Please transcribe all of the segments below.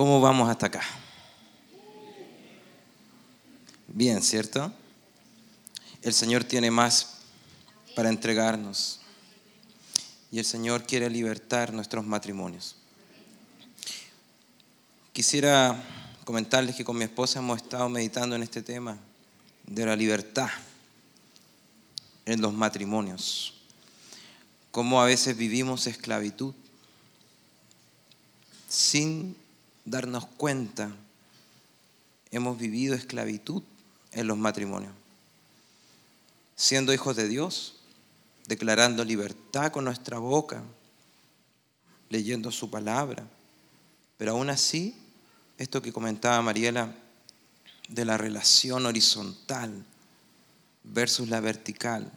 ¿Cómo vamos hasta acá? Bien, ¿cierto? El Señor tiene más para entregarnos. Y el Señor quiere libertar nuestros matrimonios. Quisiera comentarles que con mi esposa hemos estado meditando en este tema de la libertad en los matrimonios. Cómo a veces vivimos esclavitud sin darnos cuenta. Hemos vivido esclavitud en los matrimonios. Siendo hijos de Dios, declarando libertad con nuestra boca, leyendo su palabra. Pero aún así, esto que comentaba Mariela de la relación horizontal versus la vertical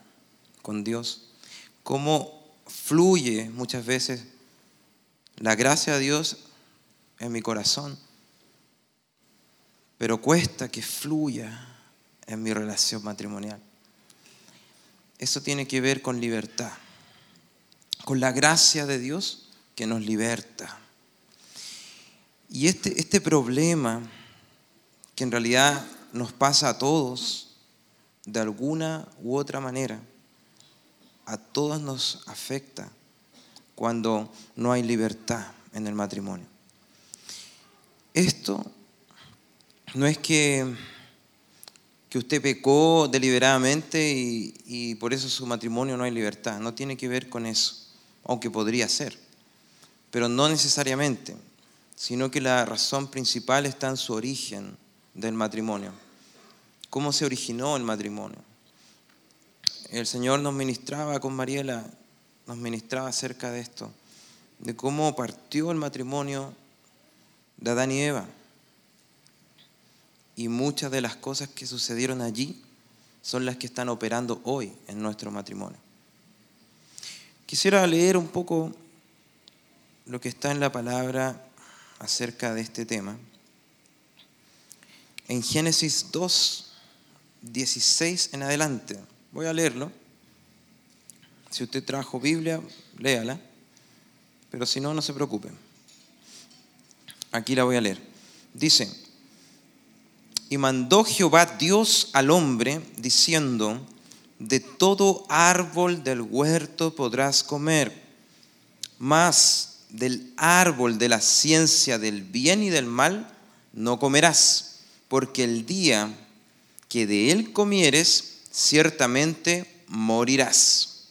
con Dios, cómo fluye muchas veces la gracia de Dios en mi corazón, pero cuesta que fluya en mi relación matrimonial. Eso tiene que ver con libertad, con la gracia de Dios que nos liberta. Y este, este problema que en realidad nos pasa a todos, de alguna u otra manera, a todos nos afecta cuando no hay libertad en el matrimonio. Esto no es que, que usted pecó deliberadamente y, por eso su matrimonio no hay libertad. No tiene que ver con eso, aunque podría ser, pero no necesariamente, sino que la razón principal está en su origen del matrimonio. ¿Cómo se originó el matrimonio? El Señor nos ministraba con Mariela, nos ministraba acerca de esto, de cómo partió el matrimonio de Adán y Eva. Y muchas de las cosas que sucedieron allí son las que están operando hoy en nuestro matrimonio. Quisiera leer un poco lo que está en la palabra acerca de este tema. En Génesis 2, 16 en adelante. Voy a leerlo. Si usted trajo Biblia, léala. Pero si no, no se preocupe. Aquí la voy a leer. Dice, y mandó Jehová Dios al hombre diciendo, de todo árbol del huerto podrás comer, mas del árbol de la ciencia del bien y del mal no comerás, porque el día que de él comieres, ciertamente morirás.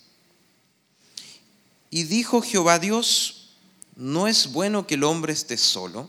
Y dijo Jehová Dios, no es bueno que el hombre esté solo,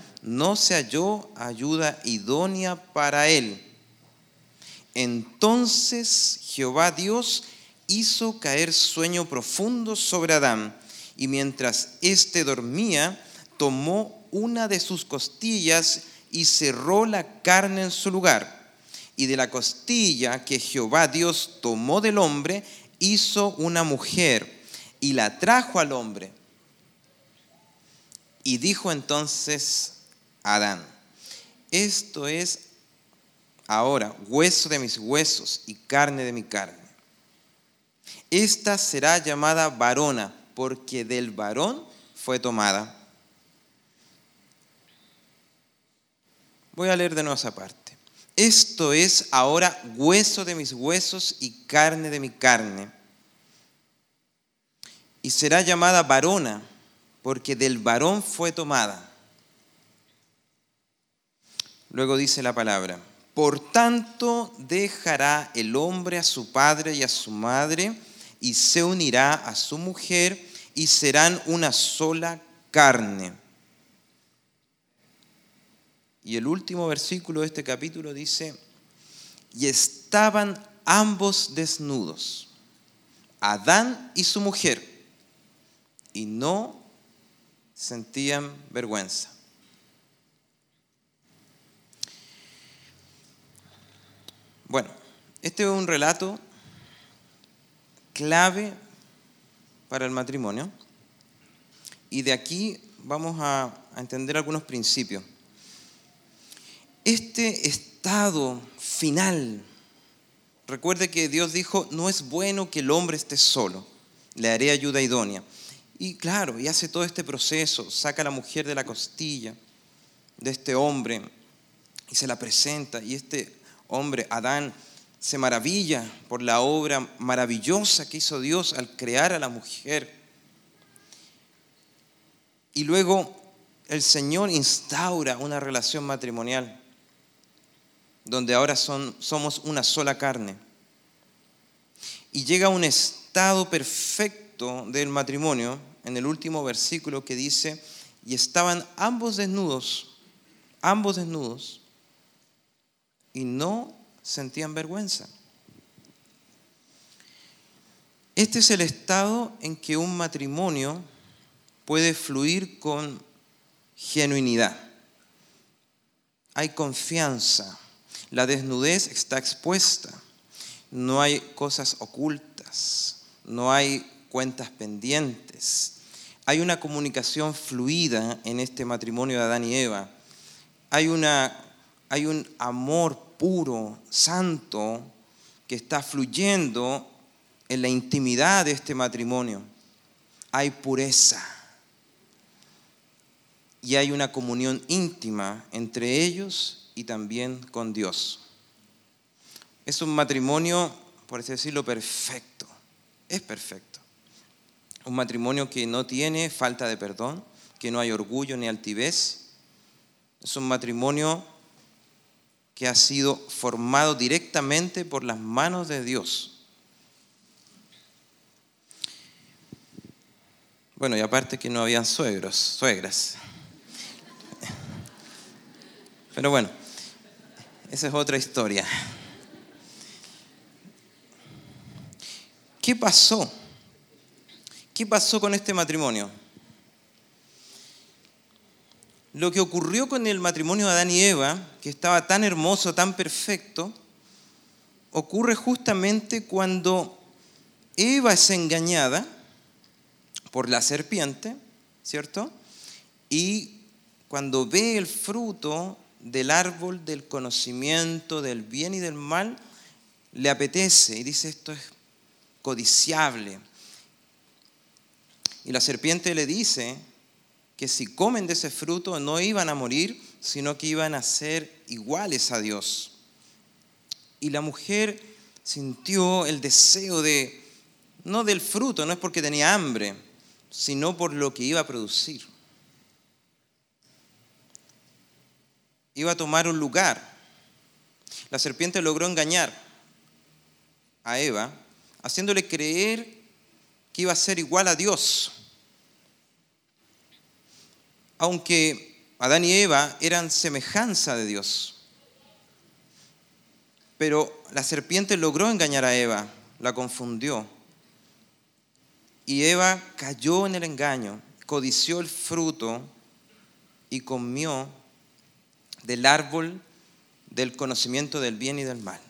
no se halló ayuda idónea para él. Entonces Jehová Dios hizo caer sueño profundo sobre Adán, y mientras éste dormía, tomó una de sus costillas y cerró la carne en su lugar. Y de la costilla que Jehová Dios tomó del hombre, hizo una mujer y la trajo al hombre. Y dijo entonces Adán, esto es ahora hueso de mis huesos y carne de mi carne. Esta será llamada varona, porque del varón fue tomada. Voy a leer de nuevo esa parte. Esto es ahora hueso de mis huesos y carne de mi carne. Y será llamada varona porque del varón fue tomada. Luego dice la palabra, por tanto dejará el hombre a su padre y a su madre y se unirá a su mujer y serán una sola carne. Y el último versículo de este capítulo dice, y estaban ambos desnudos, Adán y su mujer, y no sentían vergüenza. Bueno, este es un relato clave para el matrimonio y de aquí vamos a, entender algunos principios. Este estado final, recuerde que Dios dijo, no es bueno que el hombre esté solo, le haré ayuda idónea. Y claro, y hace todo este proceso, saca a la mujer de la costilla de este hombre y se la presenta y este hombre, Adán, se maravilla por la obra maravillosa que hizo Dios al crear a la mujer. Y luego el Señor instaura una relación matrimonial donde ahora son, somos una sola carne. Y llega a un estado perfecto del matrimonio en el último versículo que dice, y estaban ambos desnudos, ambos desnudos, y no sentían vergüenza. Este es el estado en que un matrimonio puede fluir con genuinidad. Hay confianza. La desnudez está expuesta. No hay cosas ocultas. No hay cuentas pendientes. Hay una comunicación fluida en este matrimonio de Adán y Eva. Hay, una, hay un amor puro, santo, que está fluyendo en la intimidad de este matrimonio. Hay pureza y hay una comunión íntima entre ellos y también con Dios. Es un matrimonio, por así decirlo, perfecto. Es perfecto. Un matrimonio que no tiene falta de perdón, que no hay orgullo ni altivez. Es un matrimonio que ha sido formado directamente por las manos de Dios. Bueno, y aparte que no habían suegros, suegras. Pero bueno, esa es otra historia. ¿Qué pasó? ¿Qué pasó con este matrimonio? Lo que ocurrió con el matrimonio de Adán y Eva, que estaba tan hermoso, tan perfecto, ocurre justamente cuando Eva es engañada por la serpiente, ¿cierto? Y cuando ve el fruto del árbol del conocimiento del bien y del mal, le apetece y dice esto es codiciable. Y la serpiente le dice, que si comen de ese fruto no iban a morir, sino que iban a ser iguales a Dios. Y la mujer sintió el deseo de, no del fruto, no es porque tenía hambre, sino por lo que iba a producir. Iba a tomar un lugar. La serpiente logró engañar a Eva, haciéndole creer que iba a ser igual a Dios aunque Adán y Eva eran semejanza de Dios. Pero la serpiente logró engañar a Eva, la confundió. Y Eva cayó en el engaño, codició el fruto y comió del árbol del conocimiento del bien y del mal.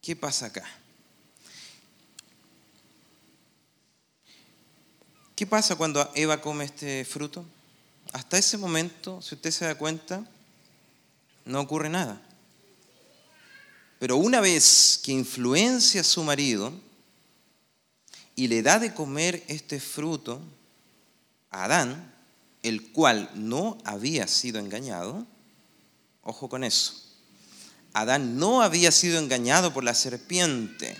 ¿Qué pasa acá? ¿Qué pasa cuando Eva come este fruto? Hasta ese momento, si usted se da cuenta, no ocurre nada. Pero una vez que influencia a su marido y le da de comer este fruto a Adán, el cual no había sido engañado, ojo con eso, Adán no había sido engañado por la serpiente,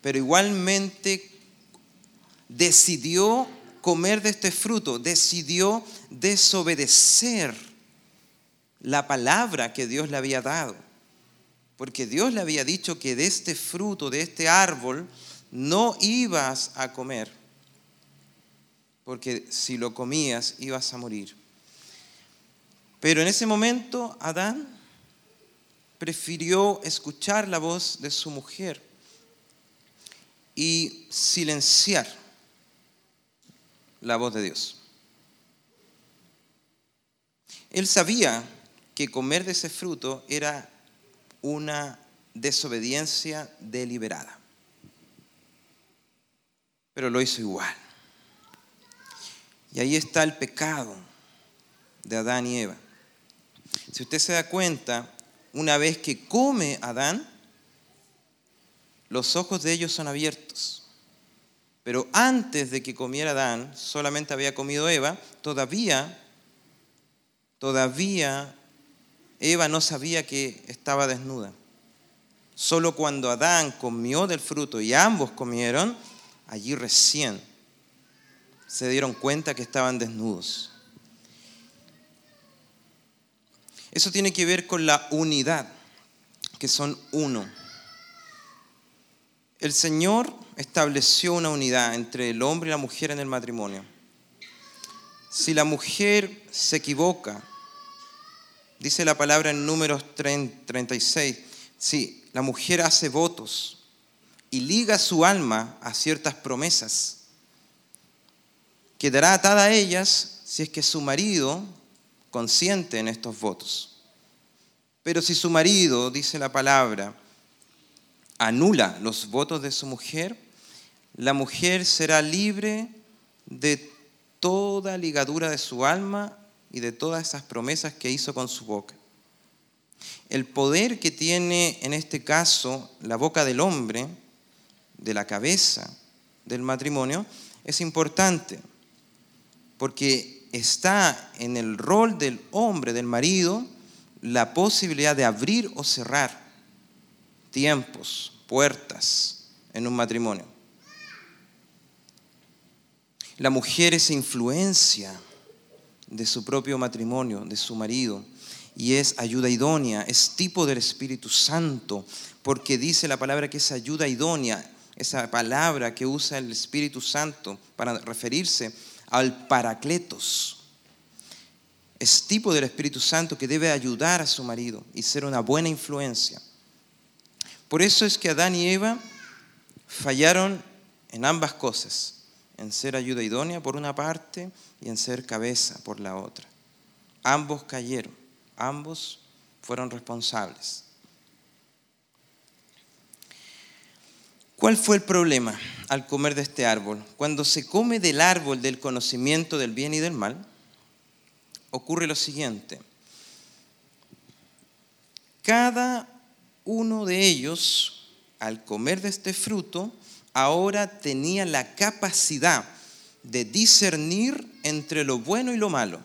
pero igualmente decidió comer de este fruto, decidió desobedecer la palabra que Dios le había dado. Porque Dios le había dicho que de este fruto, de este árbol, no ibas a comer. Porque si lo comías ibas a morir. Pero en ese momento Adán prefirió escuchar la voz de su mujer y silenciar la voz de Dios. Él sabía que comer de ese fruto era una desobediencia deliberada. Pero lo hizo igual. Y ahí está el pecado de Adán y Eva. Si usted se da cuenta, una vez que come Adán, los ojos de ellos son abiertos. Pero antes de que comiera Adán, solamente había comido Eva, todavía, todavía Eva no sabía que estaba desnuda. Solo cuando Adán comió del fruto y ambos comieron, allí recién se dieron cuenta que estaban desnudos. Eso tiene que ver con la unidad, que son uno. El Señor estableció una unidad entre el hombre y la mujer en el matrimonio. Si la mujer se equivoca, dice la palabra en números 36, si la mujer hace votos y liga su alma a ciertas promesas, quedará atada a ellas si es que su marido consiente en estos votos. Pero si su marido, dice la palabra, anula los votos de su mujer, la mujer será libre de toda ligadura de su alma y de todas esas promesas que hizo con su boca. El poder que tiene en este caso la boca del hombre, de la cabeza del matrimonio, es importante, porque está en el rol del hombre, del marido, la posibilidad de abrir o cerrar tiempos, puertas en un matrimonio. La mujer es influencia de su propio matrimonio, de su marido, y es ayuda idónea, es tipo del Espíritu Santo, porque dice la palabra que es ayuda idónea, esa palabra que usa el Espíritu Santo para referirse al paracletos. Es tipo del Espíritu Santo que debe ayudar a su marido y ser una buena influencia. Por eso es que Adán y Eva fallaron en ambas cosas, en ser ayuda idónea por una parte y en ser cabeza por la otra. Ambos cayeron, ambos fueron responsables. ¿Cuál fue el problema al comer de este árbol? Cuando se come del árbol del conocimiento del bien y del mal, ocurre lo siguiente. Cada uno de ellos, al comer de este fruto, ahora tenía la capacidad de discernir entre lo bueno y lo malo.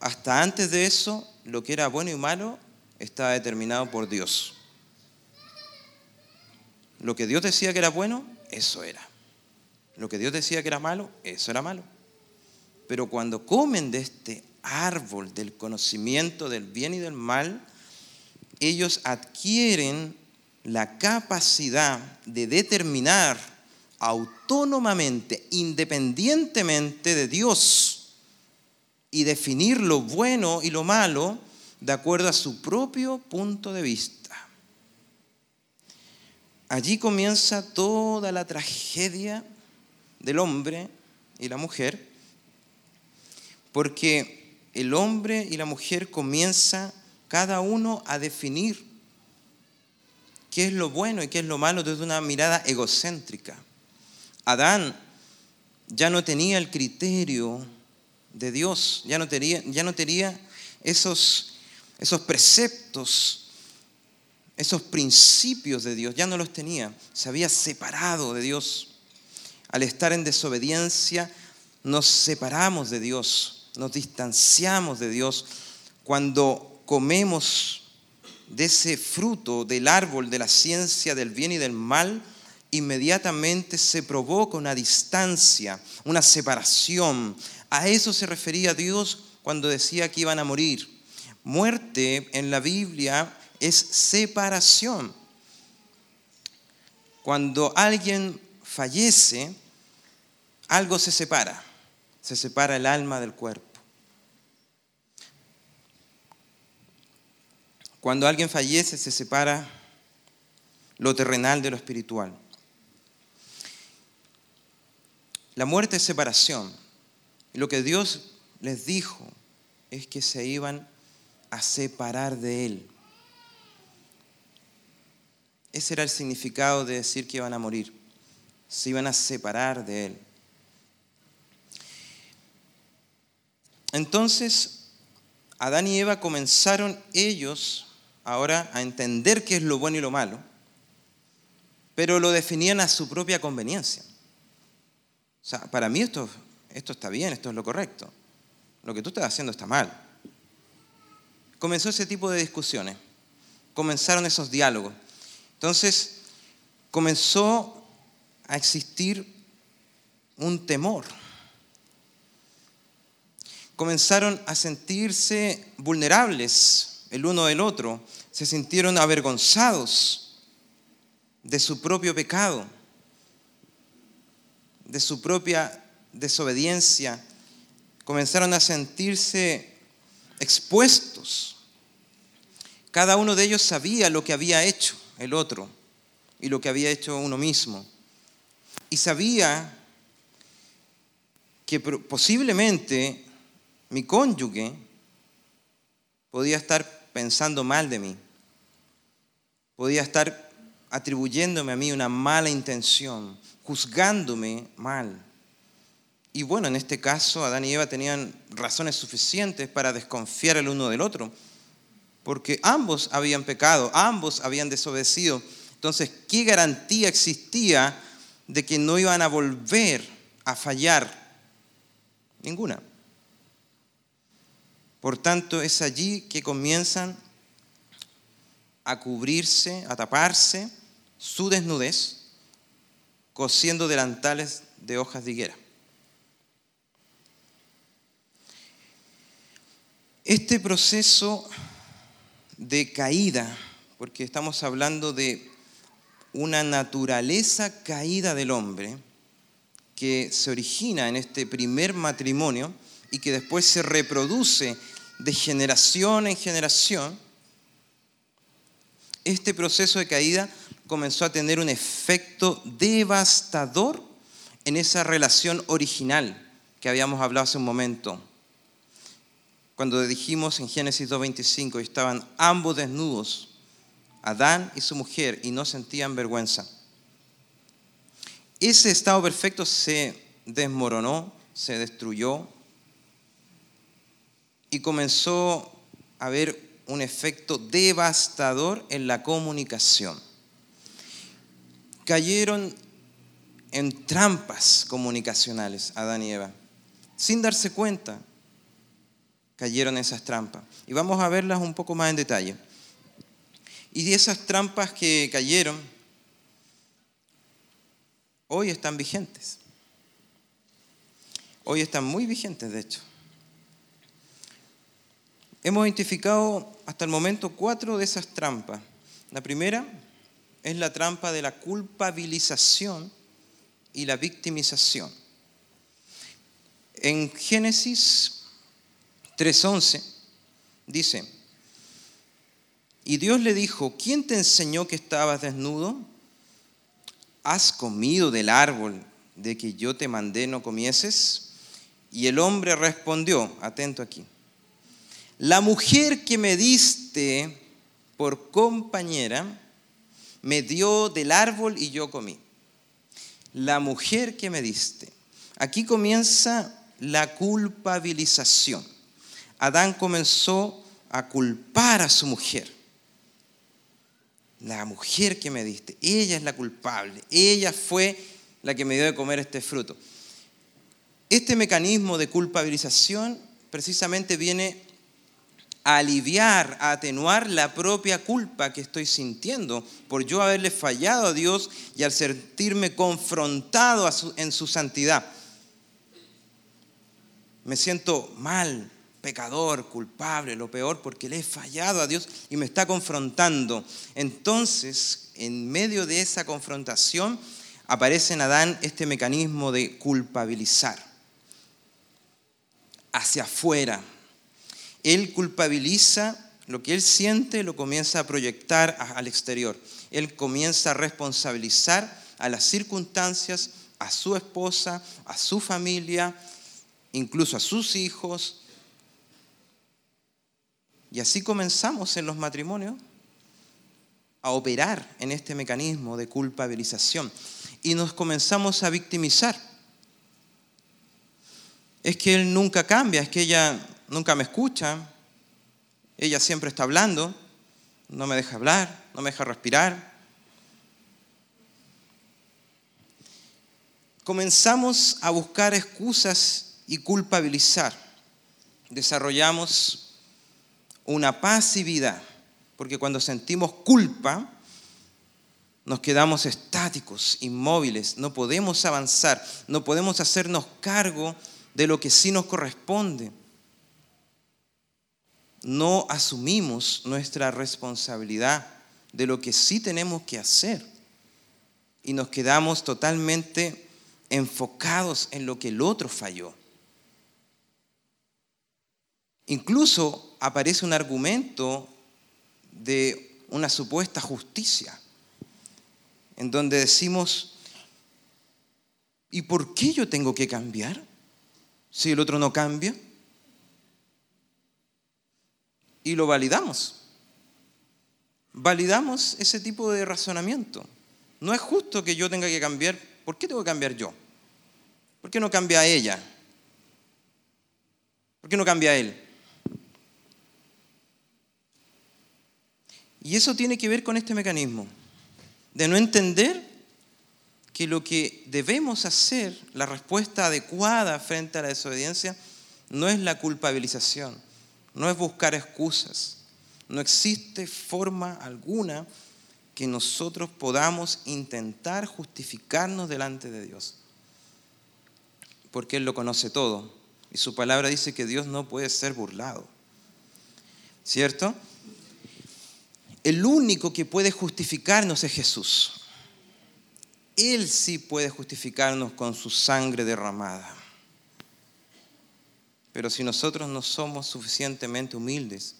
Hasta antes de eso, lo que era bueno y malo estaba determinado por Dios. Lo que Dios decía que era bueno, eso era. Lo que Dios decía que era malo, eso era malo. Pero cuando comen de este árbol del conocimiento del bien y del mal, ellos adquieren la capacidad de determinar autónomamente, independientemente de Dios, y definir lo bueno y lo malo de acuerdo a su propio punto de vista. Allí comienza toda la tragedia del hombre y la mujer, porque el hombre y la mujer comienzan cada uno a definir qué es lo bueno y qué es lo malo desde una mirada egocéntrica. Adán ya no tenía el criterio de Dios, ya no tenía, ya no tenía esos, esos preceptos, esos principios de Dios, ya no los tenía, se había separado de Dios. Al estar en desobediencia, nos separamos de Dios, nos distanciamos de Dios. Cuando comemos de ese fruto del árbol de la ciencia del bien y del mal, inmediatamente se provoca una distancia, una separación. A eso se refería Dios cuando decía que iban a morir. Muerte en la Biblia es separación. Cuando alguien fallece, algo se separa. Se separa el alma del cuerpo. Cuando alguien fallece se separa lo terrenal de lo espiritual. La muerte es separación. lo que Dios les dijo es que se iban a separar de Él. Ese era el significado de decir que iban a morir. Se iban a separar de Él. Entonces, Adán y Eva comenzaron ellos ahora a entender qué es lo bueno y lo malo, pero lo definían a su propia conveniencia. O sea, para mí esto, esto está bien, esto es lo correcto. Lo que tú estás haciendo está mal. Comenzó ese tipo de discusiones, comenzaron esos diálogos. Entonces, comenzó a existir un temor. Comenzaron a sentirse vulnerables el uno del otro, se sintieron avergonzados de su propio pecado, de su propia desobediencia, comenzaron a sentirse expuestos. Cada uno de ellos sabía lo que había hecho el otro y lo que había hecho uno mismo. Y sabía que posiblemente mi cónyuge podía estar pensando mal de mí, podía estar atribuyéndome a mí una mala intención, juzgándome mal. Y bueno, en este caso Adán y Eva tenían razones suficientes para desconfiar el uno del otro, porque ambos habían pecado, ambos habían desobedecido. Entonces, ¿qué garantía existía de que no iban a volver a fallar? Ninguna. Por tanto, es allí que comienzan a cubrirse, a taparse su desnudez, cosiendo delantales de hojas de higuera. Este proceso de caída, porque estamos hablando de una naturaleza caída del hombre que se origina en este primer matrimonio y que después se reproduce de generación en generación, este proceso de caída comenzó a tener un efecto devastador en esa relación original que habíamos hablado hace un momento cuando dijimos en Génesis 2.25, estaban ambos desnudos, Adán y su mujer, y no sentían vergüenza. Ese estado perfecto se desmoronó, se destruyó y comenzó a haber un efecto devastador en la comunicación. Cayeron en trampas comunicacionales Adán y Eva, sin darse cuenta cayeron esas trampas. Y vamos a verlas un poco más en detalle. Y esas trampas que cayeron, hoy están vigentes. Hoy están muy vigentes, de hecho. Hemos identificado hasta el momento cuatro de esas trampas. La primera es la trampa de la culpabilización y la victimización. En Génesis 3.11 dice, y Dios le dijo, ¿quién te enseñó que estabas desnudo? ¿Has comido del árbol de que yo te mandé no comieses? Y el hombre respondió, atento aquí, la mujer que me diste por compañera me dio del árbol y yo comí. La mujer que me diste. Aquí comienza la culpabilización. Adán comenzó a culpar a su mujer. La mujer que me diste, ella es la culpable, ella fue la que me dio de comer este fruto. Este mecanismo de culpabilización precisamente viene aliviar, atenuar la propia culpa que estoy sintiendo por yo haberle fallado a Dios y al sentirme confrontado en su santidad. Me siento mal, pecador, culpable, lo peor, porque le he fallado a Dios y me está confrontando. Entonces, en medio de esa confrontación, aparece en Adán este mecanismo de culpabilizar hacia afuera. Él culpabiliza lo que él siente, lo comienza a proyectar al exterior. Él comienza a responsabilizar a las circunstancias, a su esposa, a su familia, incluso a sus hijos, Y así comenzamos en los matrimonios a operar en este mecanismo de culpabilización y nos comenzamos a victimizar. Es que él nunca cambia, es que ella nunca me escucha, ella siempre está hablando, no me deja hablar, no me deja respirar. Comenzamos a buscar excusas y culpabilizar. Desarrollamos una pasividad porque cuando sentimos culpa, nos quedamos estáticos, inmóviles, no podemos avanzar, no podemos hacernos cargo de lo que sí nos corresponde. No asumimos nuestra responsabilidad de lo que sí tenemos que hacer y nos quedamos totalmente enfocados en lo que el otro falló. Incluso aparece un argumento de una supuesta justicia, en donde decimos, ¿y por qué yo tengo que cambiar si el otro no cambia? Y lo validamos. Validamos ese tipo de razonamiento. No es justo que yo tenga que cambiar. ¿Por qué tengo que cambiar yo? ¿Por qué no cambia ella? ¿Por qué no cambia él? Y eso tiene que ver con este mecanismo, de no entender que lo que debemos hacer, la respuesta adecuada frente a la desobediencia, no es la culpabilización, no es buscar excusas. No existe forma alguna que nosotros podamos intentar justificarnos delante de Dios. Porque Él lo conoce todo. Y su palabra dice que Dios no puede ser burlado. ¿Cierto? el único que puede justificarnos es Jesús. Él sí puede justificarnos con su sangre derramada. Pero si nosotros no somos suficientemente humildes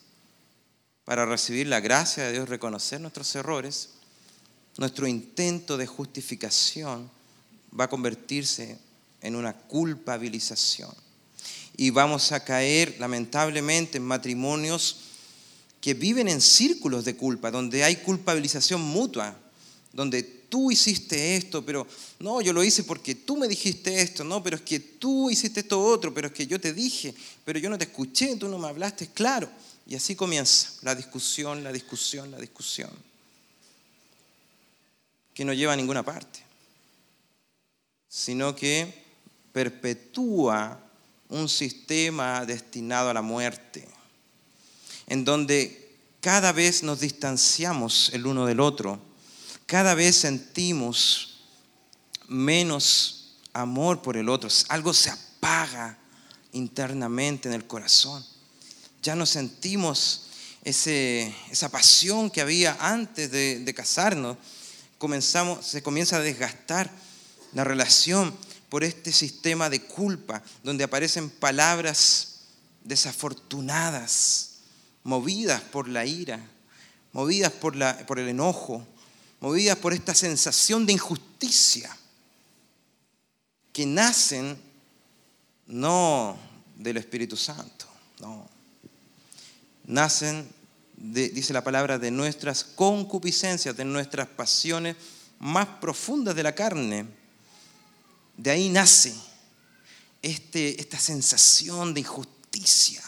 para recibir la gracia de Dios, reconocer nuestros errores, nuestro intento de justificación va a convertirse en una culpabilización. Y vamos a caer lamentablemente en matrimonios que viven en círculos de culpa, donde hay culpabilización mutua, donde tú hiciste esto, pero no, yo lo hice porque tú me dijiste esto, no, pero es que tú hiciste esto otro, pero es que yo te dije, pero yo no te escuché, tú no me hablaste, claro. Y así comienza la discusión, la discusión, la discusión, que no lleva a ninguna parte, sino que perpetúa un sistema destinado a la muerte en donde cada vez nos distanciamos el uno del otro, cada vez sentimos menos amor por el otro, algo se apaga internamente en el corazón. Ya no sentimos esa pasión que había antes de, casarnos. Comenzamos, se comienza a desgastar la relación por este sistema de culpa, donde aparecen palabras desafortunadas, movidas por la ira, movidas por el enojo, movidas por esta sensación de injusticia, que nacen no del Espíritu Santo, no. Nacen, dice la palabra, de nuestras concupiscencias, de nuestras pasiones más profundas de la carne. De ahí nace este, esta sensación de injusticia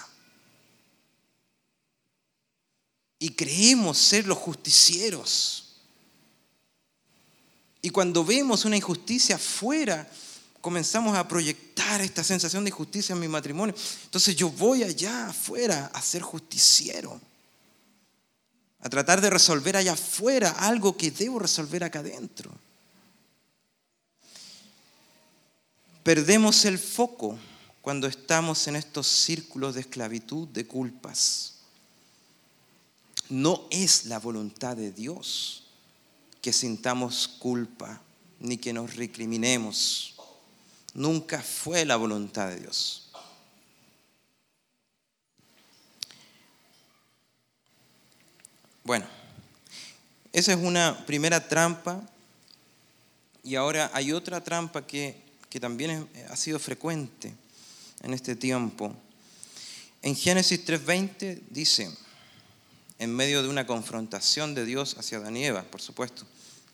y creemos ser los justicieros. Y cuando vemos una injusticia afuera, comenzamos a proyectar esta sensación de injusticia en mi matrimonio. Entonces yo voy allá afuera a ser justiciero, a tratar de resolver allá afuera algo que debo resolver acá adentro. Perdemos el foco cuando estamos en estos círculos de esclavitud, de culpas. No es la voluntad de Dios que sintamos culpa ni que nos recriminemos. Nunca fue la voluntad de Dios. Bueno, esa es una primera trampa y ahora hay otra trampa que, que también ha sido frecuente en este tiempo. En Génesis 3:20 dice, en medio de una confrontación de Dios hacia Eva, por supuesto.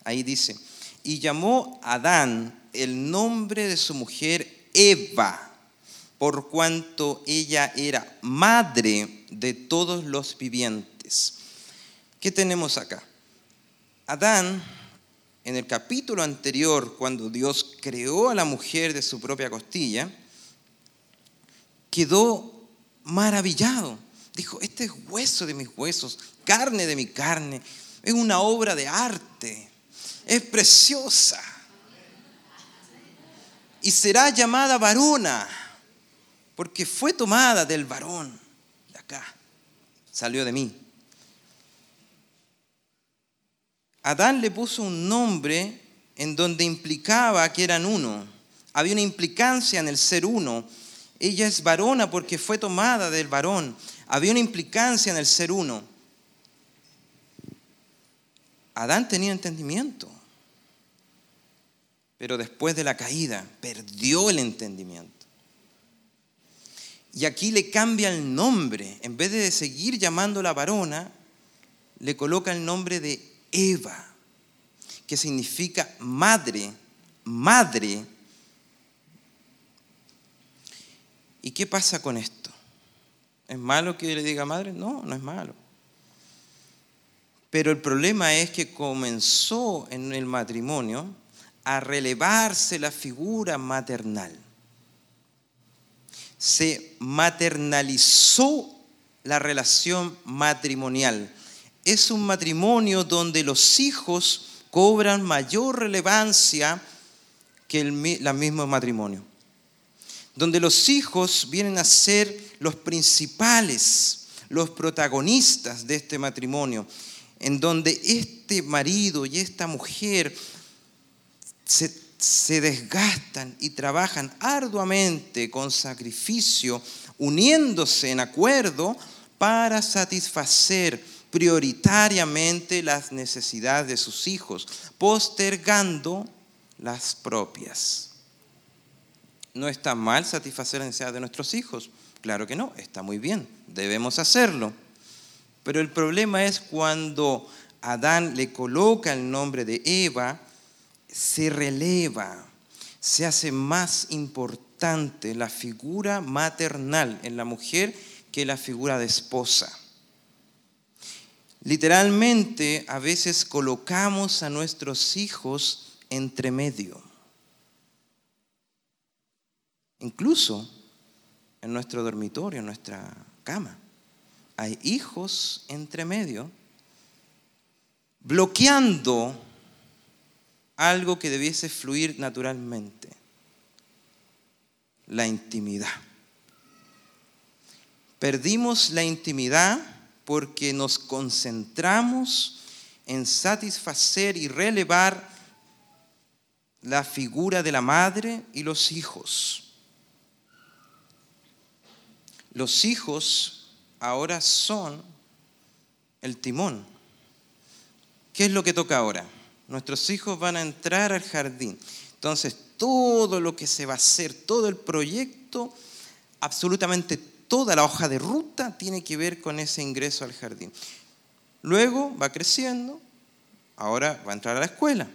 Ahí dice, y llamó Adán el nombre de su mujer Eva, por cuanto ella era madre de todos los vivientes. ¿Qué tenemos acá? Adán, en el capítulo anterior, cuando Dios creó a la mujer de su propia costilla, quedó maravillado. Dijo, este es hueso de mis huesos, carne de mi carne, es una obra de arte, es preciosa. Y será llamada varona, porque fue tomada del varón, de acá, salió de mí. Adán le puso un nombre en donde implicaba que eran uno. Había una implicancia en el ser uno. Ella es varona porque fue tomada del varón. Había una implicancia en el ser uno. Adán tenía entendimiento, pero después de la caída perdió el entendimiento. Y aquí le cambia el nombre. En vez de seguir llamándola varona, le coloca el nombre de Eva, que significa madre, madre. ¿Y qué pasa con esto? ¿Es malo que le diga madre? No, no es malo. Pero el problema es que comenzó en el matrimonio a relevarse la figura maternal. Se maternalizó la relación matrimonial. Es un matrimonio donde los hijos cobran mayor relevancia que el mismo matrimonio. Donde los hijos vienen a ser los principales, los protagonistas de este matrimonio en donde este marido y esta mujer se, desgastan y trabajan arduamente con sacrificio, uniéndose en acuerdo para satisfacer prioritariamente las necesidades de sus hijos, postergando las propias. ¿No está mal satisfacer las necesidades de nuestros hijos? Claro que no, está muy bien, debemos hacerlo. Pero el problema es cuando Adán le coloca el nombre de Eva, se releva, se hace más importante la figura maternal en la mujer que la figura de esposa. Literalmente, a veces colocamos a nuestros hijos entre medio. Incluso en nuestro dormitorio, en nuestra cama hay hijos entre medio, bloqueando algo que debiese fluir naturalmente, la intimidad. Perdimos la intimidad porque nos concentramos en satisfacer y relevar la figura de la madre y los hijos. Los hijos ahora son el timón. ¿Qué es lo que toca ahora? Nuestros hijos van a entrar al jardín. Entonces, todo lo que se va a hacer, todo el proyecto, absolutamente toda la hoja de ruta tiene que ver con ese ingreso al jardín. Luego va creciendo, ahora va a entrar a la escuela.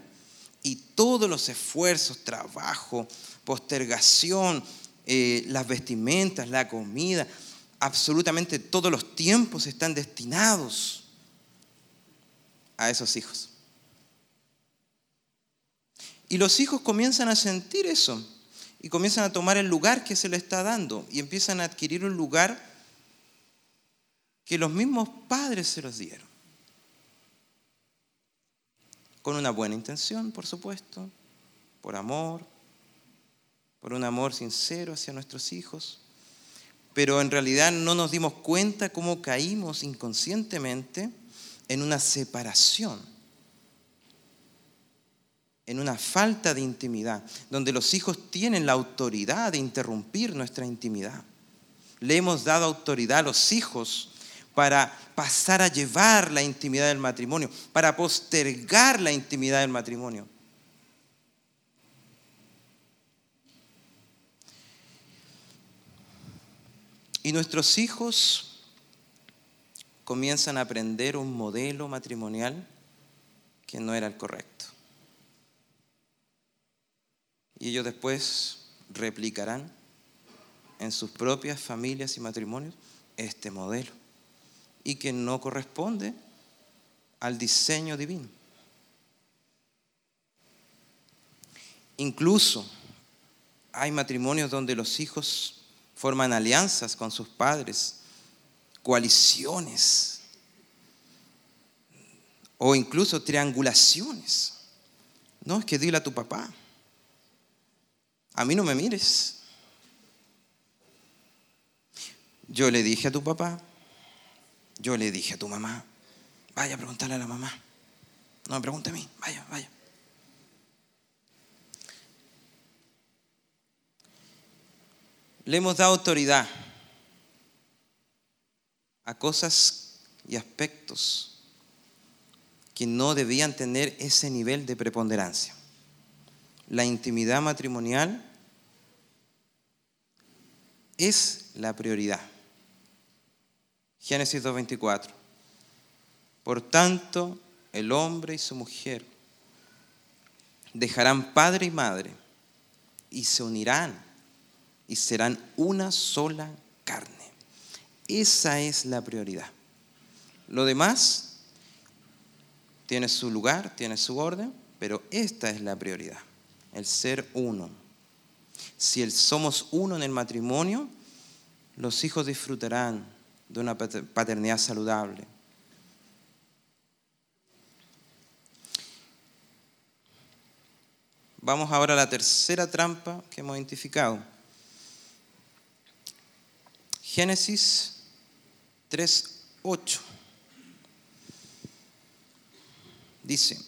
Y todos los esfuerzos, trabajo, postergación, eh, las vestimentas, la comida, absolutamente todos los tiempos están destinados a esos hijos. Y los hijos comienzan a sentir eso y comienzan a tomar el lugar que se le está dando y empiezan a adquirir un lugar que los mismos padres se los dieron. Con una buena intención, por supuesto, por amor, por un amor sincero hacia nuestros hijos pero en realidad no nos dimos cuenta cómo caímos inconscientemente en una separación, en una falta de intimidad, donde los hijos tienen la autoridad de interrumpir nuestra intimidad. Le hemos dado autoridad a los hijos para pasar a llevar la intimidad del matrimonio, para postergar la intimidad del matrimonio. Y nuestros hijos comienzan a aprender un modelo matrimonial que no era el correcto. Y ellos después replicarán en sus propias familias y matrimonios este modelo y que no corresponde al diseño divino. Incluso hay matrimonios donde los hijos forman alianzas con sus padres, coaliciones o incluso triangulaciones. No, es que dile a tu papá, a mí no me mires. Yo le dije a tu papá, yo le dije a tu mamá, vaya a preguntarle a la mamá. No me pregunte a mí, vaya, vaya. Le hemos dado autoridad a cosas y aspectos que no debían tener ese nivel de preponderancia. La intimidad matrimonial es la prioridad. Génesis 2.24. Por tanto, el hombre y su mujer dejarán padre y madre y se unirán y serán una sola carne. Esa es la prioridad. Lo demás tiene su lugar, tiene su orden, pero esta es la prioridad, el ser uno. Si somos uno en el matrimonio, los hijos disfrutarán de una paternidad saludable. Vamos ahora a la tercera trampa que hemos identificado. Génesis 3.8. Dice,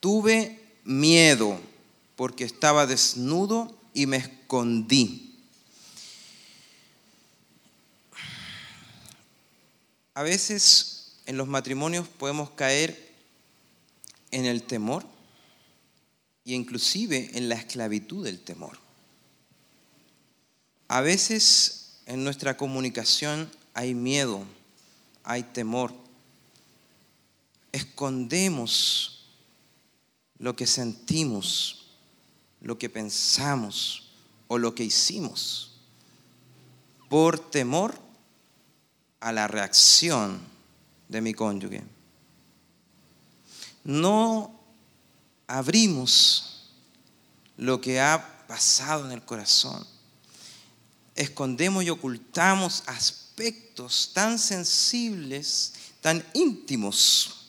Tuve miedo porque estaba desnudo y me escondí. A veces en los matrimonios podemos caer en el temor e inclusive en la esclavitud del temor. A veces en nuestra comunicación hay miedo, hay temor. Escondemos lo que sentimos, lo que pensamos o lo que hicimos por temor a la reacción de mi cónyuge. No abrimos lo que ha pasado en el corazón escondemos y ocultamos aspectos tan sensibles, tan íntimos,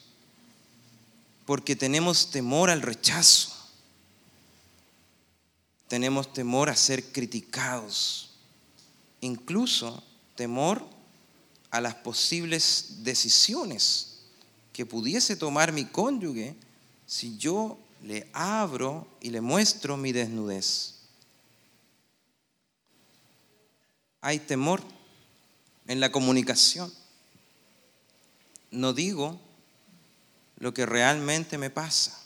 porque tenemos temor al rechazo, tenemos temor a ser criticados, incluso temor a las posibles decisiones que pudiese tomar mi cónyuge si yo le abro y le muestro mi desnudez. hay temor en la comunicación. No digo lo que realmente me pasa.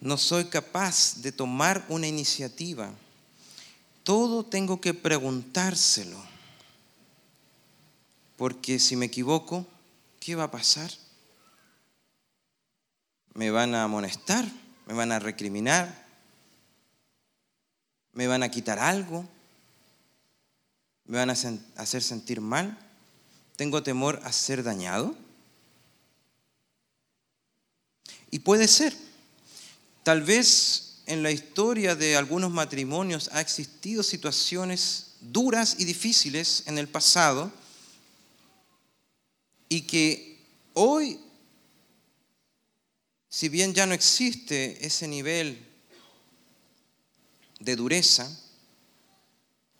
No soy capaz de tomar una iniciativa. Todo tengo que preguntárselo. Porque si me equivoco, ¿qué va a pasar? ¿Me van a amonestar? ¿Me van a recriminar? ¿Me van a quitar algo? ¿Me van a hacer sentir mal? ¿Tengo temor a ser dañado? Y puede ser. Tal vez en la historia de algunos matrimonios ha existido situaciones duras y difíciles en el pasado y que hoy, si bien ya no existe ese nivel de dureza,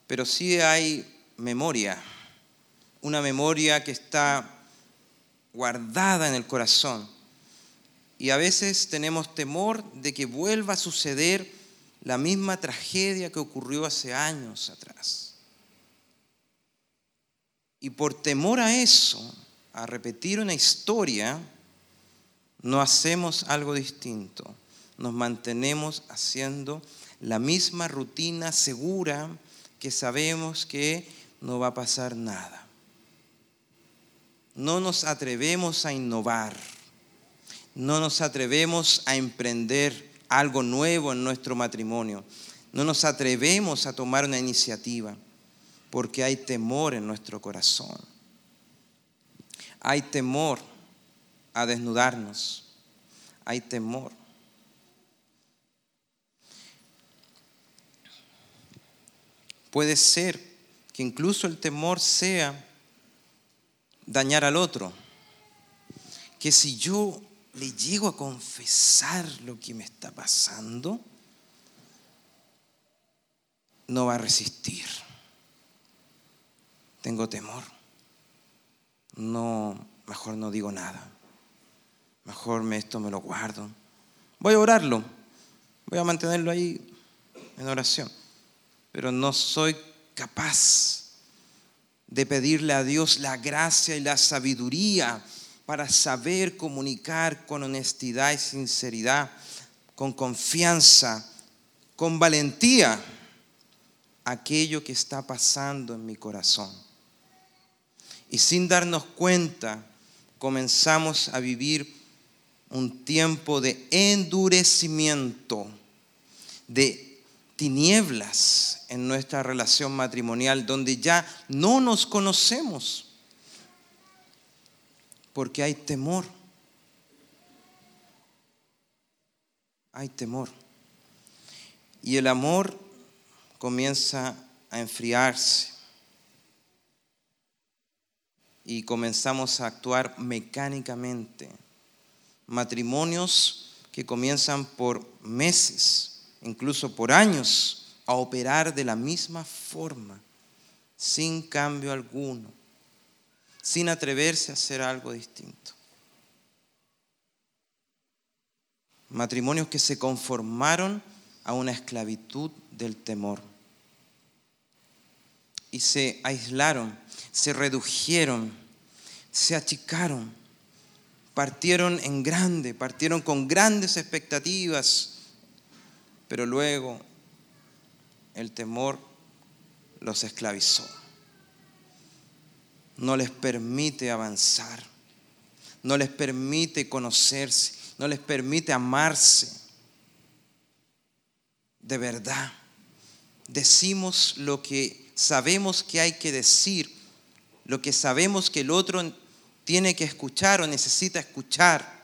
pero sí hay memoria, una memoria que está guardada en el corazón. Y a veces tenemos temor de que vuelva a suceder la misma tragedia que ocurrió hace años atrás. Y por temor a eso, a repetir una historia, no hacemos algo distinto. Nos mantenemos haciendo la misma rutina segura que sabemos que no va a pasar nada. No nos atrevemos a innovar. No nos atrevemos a emprender algo nuevo en nuestro matrimonio. No nos atrevemos a tomar una iniciativa porque hay temor en nuestro corazón. Hay temor a desnudarnos. Hay temor. Puede ser que incluso el temor sea dañar al otro. Que si yo le llego a confesar lo que me está pasando, no va a resistir. Tengo temor. No, mejor no digo nada. Mejor me, esto me lo guardo. Voy a orarlo. Voy a mantenerlo ahí en oración. Pero no soy capaz de pedirle a Dios la gracia y la sabiduría para saber comunicar con honestidad y sinceridad, con confianza, con valentía aquello que está pasando en mi corazón. Y sin darnos cuenta, comenzamos a vivir un tiempo de endurecimiento, de tinieblas en nuestra relación matrimonial, donde ya no nos conocemos porque hay temor. Hay temor. Y el amor comienza a enfriarse. Y comenzamos a actuar mecánicamente. Matrimonios que comienzan por meses, incluso por años, a operar de la misma forma, sin cambio alguno sin atreverse a hacer algo distinto. Matrimonios que se conformaron a una esclavitud del temor y se aislaron, se redujeron, se achicaron, partieron en grande, partieron con grandes expectativas, pero luego el temor los esclavizó no les permite avanzar, no les permite conocerse, no les permite amarse. De verdad, decimos lo que sabemos que hay que decir, lo que sabemos que el otro tiene que escuchar o necesita escuchar.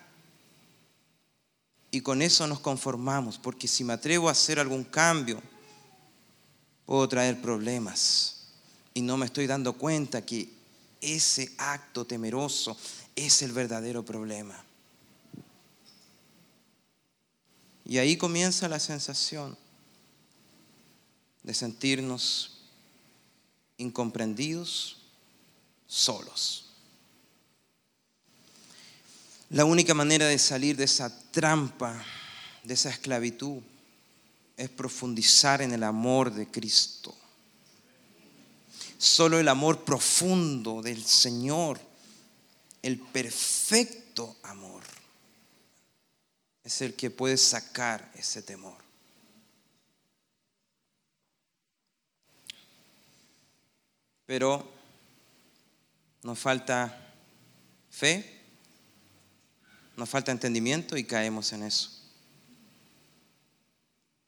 Y con eso nos conformamos, porque si me atrevo a hacer algún cambio, puedo traer problemas. Y no me estoy dando cuenta que ese acto temeroso es el verdadero problema. Y ahí comienza la sensación de sentirnos incomprendidos, solos. La única manera de salir de esa trampa, de esa esclavitud, es profundizar en el amor de Cristo. Solo el amor profundo del Señor, el perfecto amor, es el que puede sacar ese temor. Pero nos falta fe, nos falta entendimiento y caemos en eso.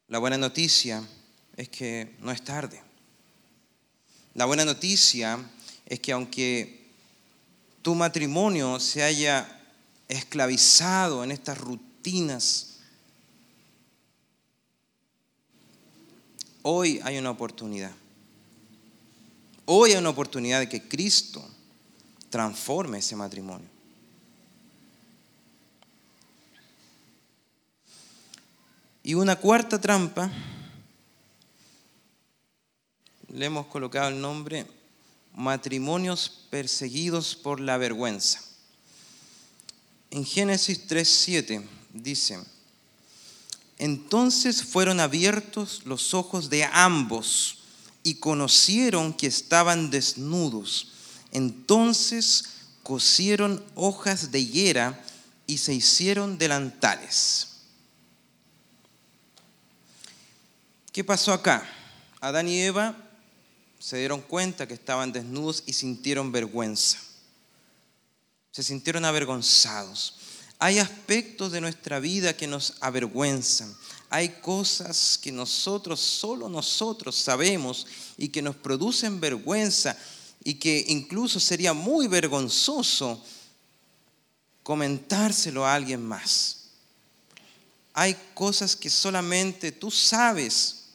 La buena noticia es que no es tarde. La buena noticia es que aunque tu matrimonio se haya esclavizado en estas rutinas, hoy hay una oportunidad. Hoy hay una oportunidad de que Cristo transforme ese matrimonio. Y una cuarta trampa le hemos colocado el nombre matrimonios perseguidos por la vergüenza. En Génesis 3:7 dice, entonces fueron abiertos los ojos de ambos y conocieron que estaban desnudos. Entonces cosieron hojas de higuera y se hicieron delantales. ¿Qué pasó acá? Adán y Eva se dieron cuenta que estaban desnudos y sintieron vergüenza. Se sintieron avergonzados. Hay aspectos de nuestra vida que nos avergüenzan. Hay cosas que nosotros, solo nosotros sabemos y que nos producen vergüenza y que incluso sería muy vergonzoso comentárselo a alguien más. Hay cosas que solamente tú sabes,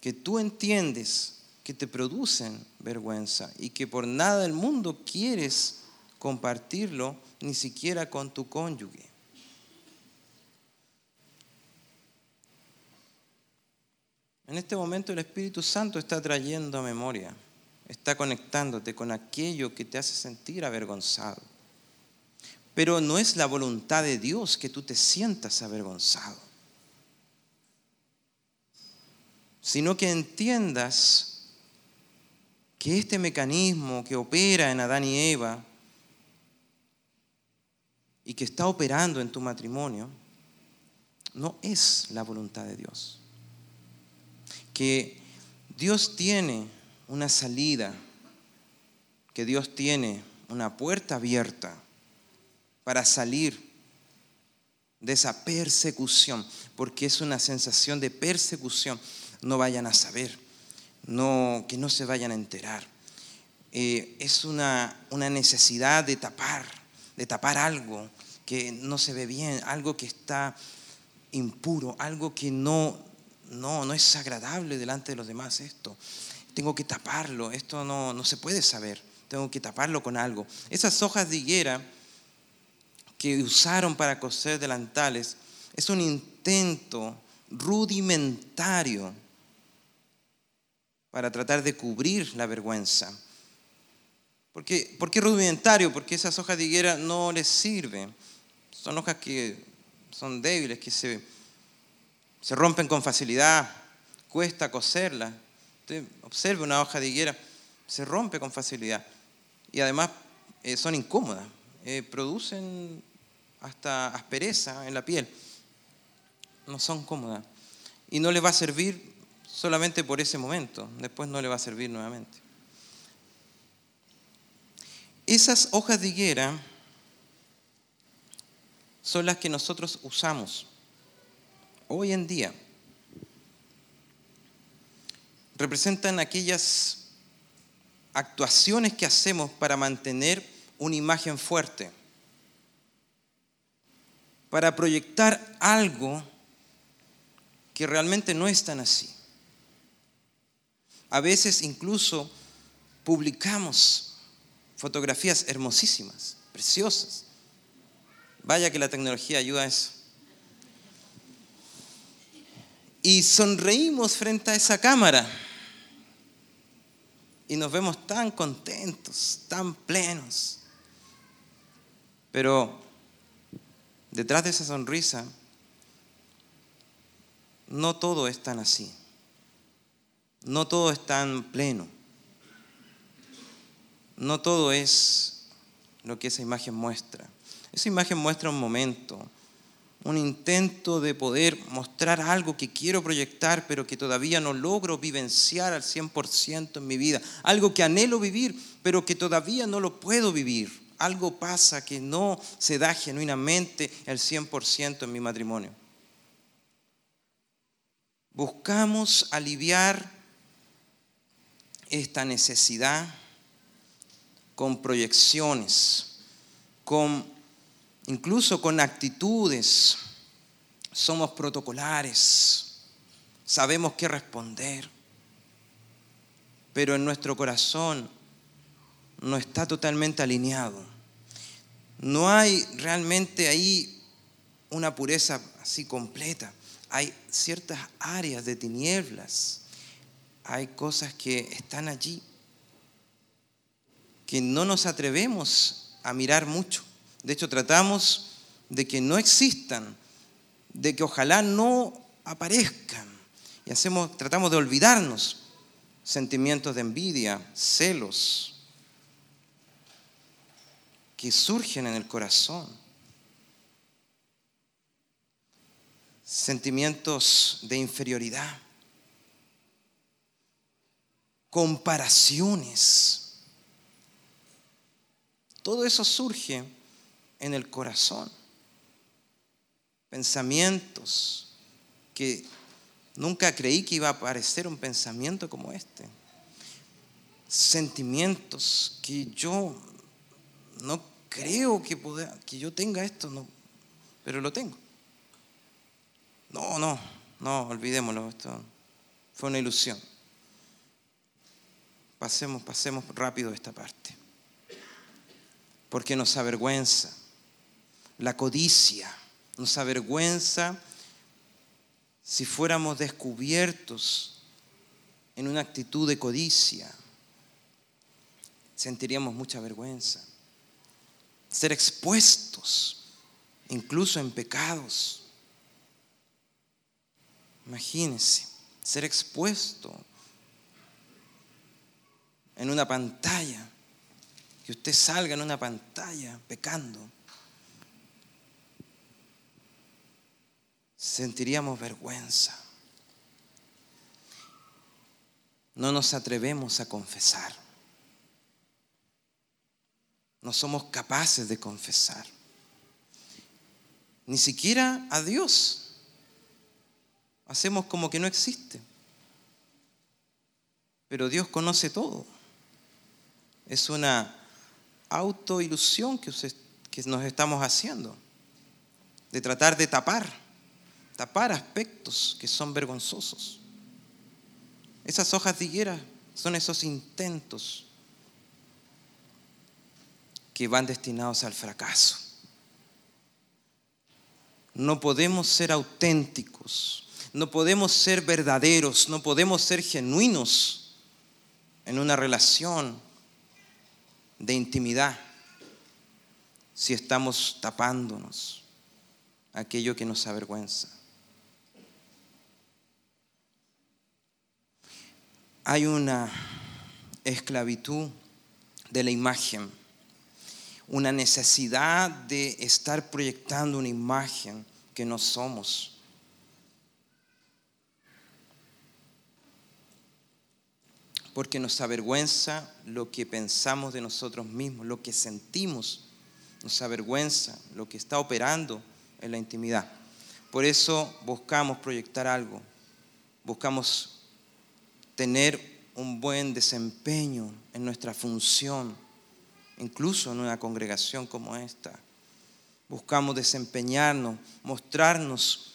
que tú entiendes, que te producen vergüenza y que por nada del mundo quieres compartirlo ni siquiera con tu cónyuge. En este momento el Espíritu Santo está trayendo a memoria, está conectándote con aquello que te hace sentir avergonzado. Pero no es la voluntad de Dios que tú te sientas avergonzado, sino que entiendas que este mecanismo que opera en Adán y Eva y que está operando en tu matrimonio, no es la voluntad de Dios. Que Dios tiene una salida, que Dios tiene una puerta abierta para salir de esa persecución, porque es una sensación de persecución. No vayan a saber, no, que no se vayan a enterar. Eh, es una, una necesidad de tapar, de tapar algo, que no se ve bien, algo que está impuro, algo que no, no, no es agradable delante de los demás esto. Tengo que taparlo, esto no, no se puede saber, tengo que taparlo con algo. Esas hojas de higuera que usaron para coser delantales es un intento rudimentario para tratar de cubrir la vergüenza. ¿Por qué, ¿Por qué rudimentario? Porque esas hojas de higuera no les sirven son hojas que son débiles, que se, se rompen con facilidad, cuesta coserlas. Usted observe una hoja de higuera, se rompe con facilidad. Y además eh, son incómodas, eh, producen hasta aspereza en la piel. No son cómodas. Y no le va a servir solamente por ese momento, después no le va a servir nuevamente. Esas hojas de higuera son las que nosotros usamos hoy en día. Representan aquellas actuaciones que hacemos para mantener una imagen fuerte, para proyectar algo que realmente no es tan así. A veces incluso publicamos fotografías hermosísimas, preciosas, Vaya que la tecnología ayuda a eso. Y sonreímos frente a esa cámara. Y nos vemos tan contentos, tan plenos. Pero detrás de esa sonrisa, no todo es tan así. No todo es tan pleno. No todo es lo que esa imagen muestra. Esa imagen muestra un momento, un intento de poder mostrar algo que quiero proyectar, pero que todavía no logro vivenciar al 100% en mi vida. Algo que anhelo vivir, pero que todavía no lo puedo vivir. Algo pasa que no se da genuinamente al 100% en mi matrimonio. Buscamos aliviar esta necesidad con proyecciones, con incluso con actitudes, somos protocolares, sabemos qué responder, pero en nuestro corazón no está totalmente alineado. No hay realmente ahí una pureza así completa. Hay ciertas áreas de tinieblas, hay cosas que están allí que no nos atrevemos a mirar mucho. De hecho, tratamos de que no existan, de que ojalá no aparezcan. Y hacemos, tratamos de olvidarnos sentimientos de envidia, celos, que surgen en el corazón. Sentimientos de inferioridad, comparaciones. Todo eso surge en el corazón. Pensamientos que nunca creí que iba a aparecer un pensamiento como este. Sentimientos que yo no creo que, que yo tenga esto, no, pero lo tengo. No, no, no, olvidémoslo, esto fue una ilusión. Pasemos, pasemos rápido esta parte. Porque nos avergüenza la codicia, nos avergüenza si fuéramos descubiertos en una actitud de codicia. Sentiríamos mucha vergüenza. Ser expuestos, incluso en pecados. Imagínense, ser expuesto en una pantalla, que usted salga en una pantalla pecando. Sentiríamos vergüenza. No nos atrevemos a confesar. No somos capaces de confesar. Ni siquiera a Dios. Hacemos como que no existe. Pero Dios conoce todo. Es una autoilusión que, nos estamos haciendo. De tratar de tapar. Tapar aspectos que son vergonzosos. Esas hojas de higuera son esos intentos que van destinados al fracaso. No podemos ser auténticos, no podemos ser verdaderos, no podemos ser genuinos en una relación de intimidad si estamos tapándonos aquello que nos avergüenza. Hay una esclavitud de la imagen una necesidad de estar proyectando una imagen que no somos. Porque nos avergüenza lo que pensamos de nosotros mismos, lo que sentimos, nos avergüenza lo que está operando en la intimidad. Por eso buscamos proyectar algo, buscamos tener un buen desempeño en nuestra función incluso en una congregación como esta. Buscamos desempeñarnos, mostrarnos,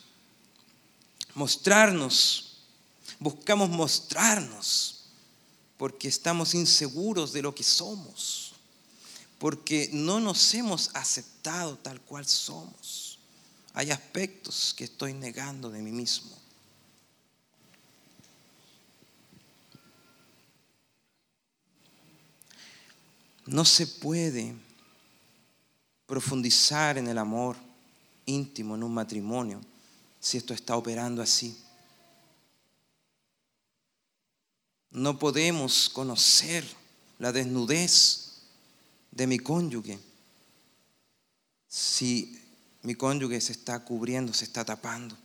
mostrarnos, buscamos mostrarnos, porque estamos inseguros de lo que somos, porque no nos hemos aceptado tal cual somos. Hay aspectos que estoy negando de mí mismo. No se puede profundizar en el amor íntimo en un matrimonio si esto está operando así. No podemos conocer la desnudez de mi cónyuge si mi cónyuge se está cubriendo, se está tapando.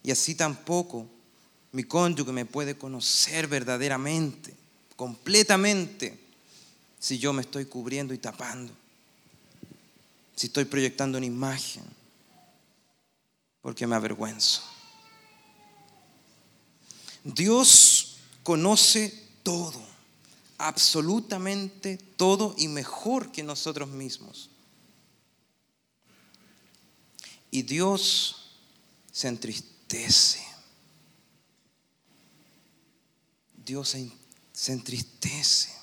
Y así tampoco mi cónyuge me puede conocer verdaderamente, completamente si yo me estoy cubriendo y tapando? Si estoy proyectando una imagen, porque me avergüenzo. Dios conoce todo, absolutamente todo y mejor que nosotros mismos. Y Dios se entristece. Dios se entristece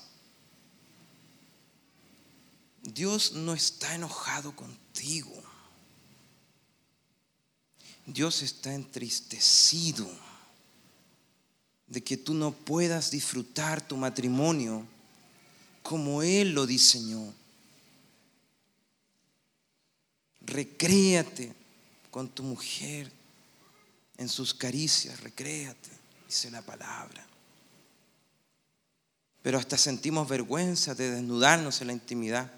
Dios no está enojado contigo. Dios está entristecido de que tú no puedas disfrutar tu matrimonio como Él lo diseñó. Recréate con tu mujer en sus caricias, recréate, dice la palabra. Pero hasta sentimos vergüenza de desnudarnos en la intimidad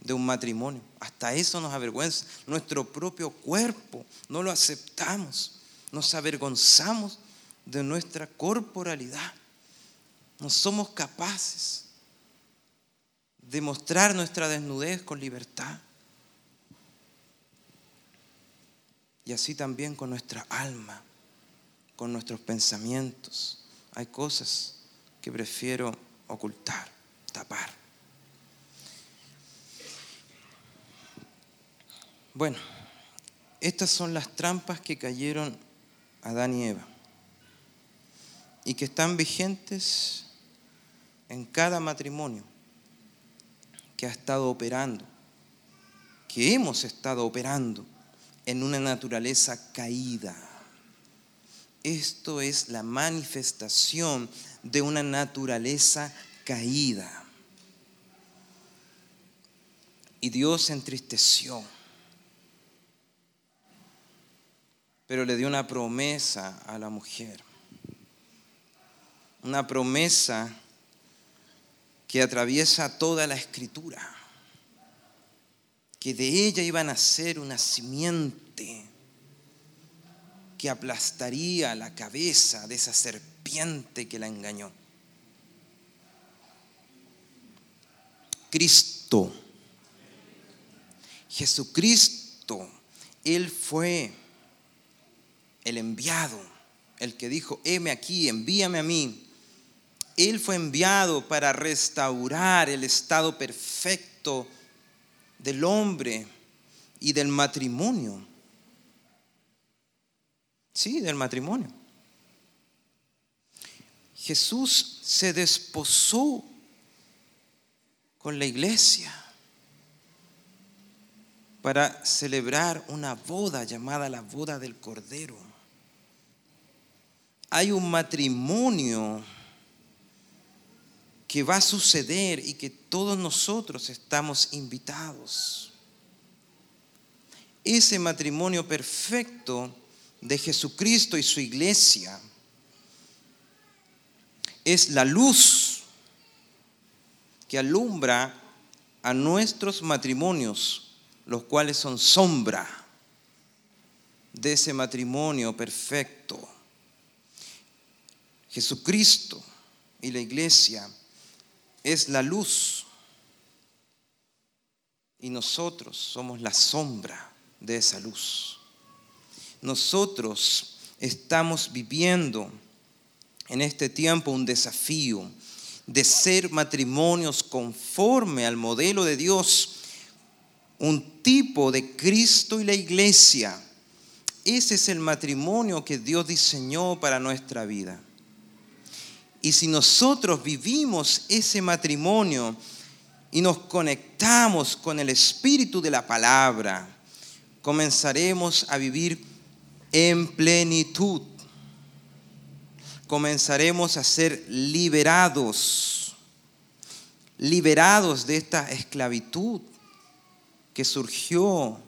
de un matrimonio. Hasta eso nos avergüenza. Nuestro propio cuerpo no lo aceptamos. Nos avergonzamos de nuestra corporalidad. No somos capaces de mostrar nuestra desnudez con libertad. Y así también con nuestra alma, con nuestros pensamientos. Hay cosas que prefiero ocultar, tapar. Bueno, estas son las trampas que cayeron Adán y Eva y que están vigentes en cada matrimonio que ha estado operando, que hemos estado operando en una naturaleza caída. Esto es la manifestación de una naturaleza caída. Y Dios entristeció, pero le dio una promesa a la mujer. Una promesa que atraviesa toda la escritura que de ella iba a nacer una simiente que aplastaría la cabeza de esa serpiente que la engañó. Cristo, Jesucristo, Él fue el enviado, el que dijo, heme aquí, envíame a mí. Él fue enviado para restaurar el estado perfecto del hombre y del matrimonio. Sí, del matrimonio. Jesús se desposó con la iglesia para celebrar una boda llamada la boda del Cordero. Hay un matrimonio que va a suceder y que todos nosotros estamos invitados. Ese matrimonio perfecto de Jesucristo y su iglesia es la luz que alumbra a nuestros matrimonios, los cuales son sombra de ese matrimonio perfecto. Jesucristo y la iglesia es la luz y nosotros somos la sombra de esa luz. Nosotros estamos viviendo en este tiempo un desafío de ser matrimonios conforme al modelo de Dios, un tipo de Cristo y la iglesia. Ese es el matrimonio que Dios diseñó para nuestra vida. Y si nosotros vivimos ese matrimonio y nos conectamos con el espíritu de la palabra, comenzaremos a vivir en plenitud. Comenzaremos a ser liberados, liberados de esta esclavitud que surgió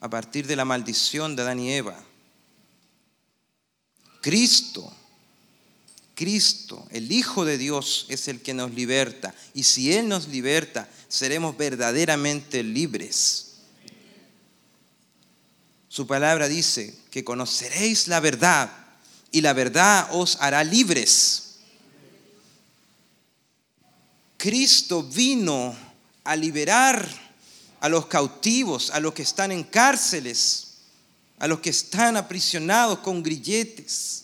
a partir de la maldición de Adán y Eva. Cristo Cristo, el Hijo de Dios, es el que nos liberta. Y si Él nos liberta, seremos verdaderamente libres. Su palabra dice que conoceréis la verdad y la verdad os hará libres. Cristo vino a liberar a los cautivos, a los que están en cárceles, a los que están aprisionados con grilletes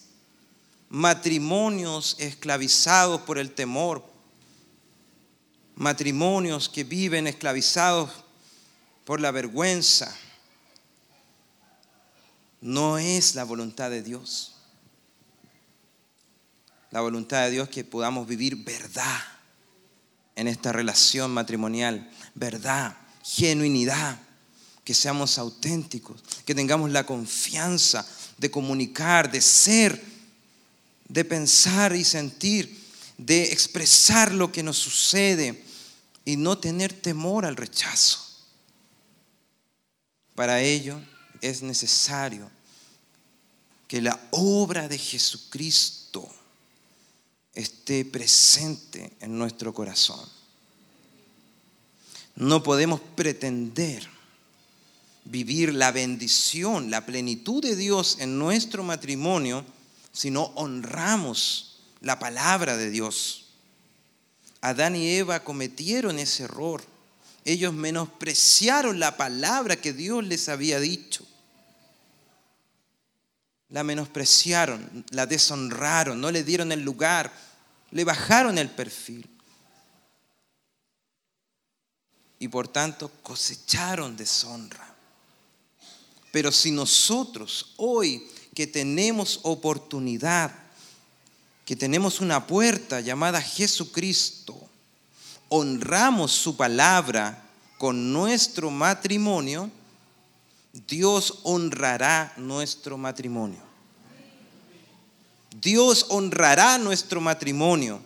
matrimonios esclavizados por el temor, matrimonios que viven esclavizados por la vergüenza. No es la voluntad de Dios. La voluntad de Dios es que podamos vivir verdad en esta relación matrimonial, verdad, genuinidad, que seamos auténticos, que tengamos la confianza de comunicar, de ser de pensar y sentir, de expresar lo que nos sucede y no tener temor al rechazo. Para ello es necesario que la obra de Jesucristo esté presente en nuestro corazón. No podemos pretender vivir la bendición, la plenitud de Dios en nuestro matrimonio si no honramos la palabra de Dios. Adán y Eva cometieron ese error. Ellos menospreciaron la palabra que Dios les había dicho. La menospreciaron, la deshonraron, no le dieron el lugar, le bajaron el perfil. Y por tanto cosecharon deshonra. Pero si nosotros hoy que tenemos oportunidad, que tenemos una puerta llamada Jesucristo, honramos su palabra con nuestro matrimonio, Dios honrará nuestro matrimonio. Dios honrará nuestro matrimonio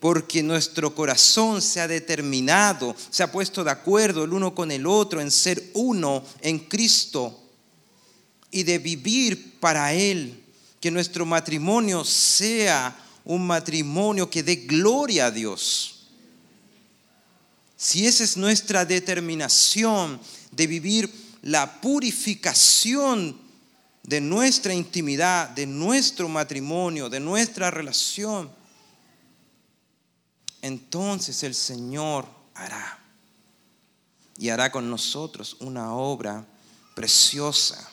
porque nuestro corazón se ha determinado, se ha puesto de acuerdo el uno con el otro en ser uno en Cristo y de vivir para Él. Que nuestro matrimonio sea un matrimonio que dé gloria a Dios. Si esa es nuestra determinación de vivir la purificación de nuestra intimidad, de nuestro matrimonio, de nuestra relación, entonces el Señor hará. Y hará con nosotros una obra preciosa.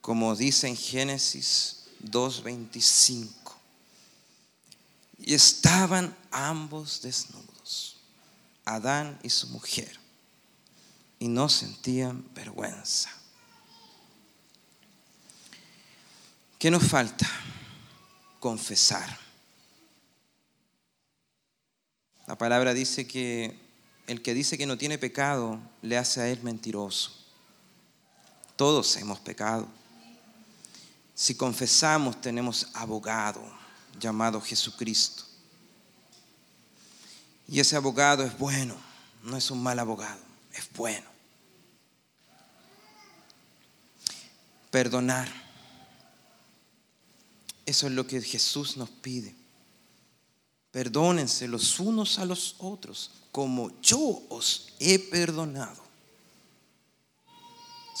Como dice en Génesis 2.25. Y estaban ambos desnudos, Adán y su mujer, y no sentían vergüenza. ¿Qué nos falta? Confesar. La palabra dice que el que dice que no tiene pecado le hace a él mentiroso. Todos hemos pecado. Si confesamos tenemos abogado llamado Jesucristo. Y ese abogado es bueno, no es un mal abogado, es bueno. Perdonar. Eso es lo que Jesús nos pide. Perdónense los unos a los otros, como yo os he perdonado.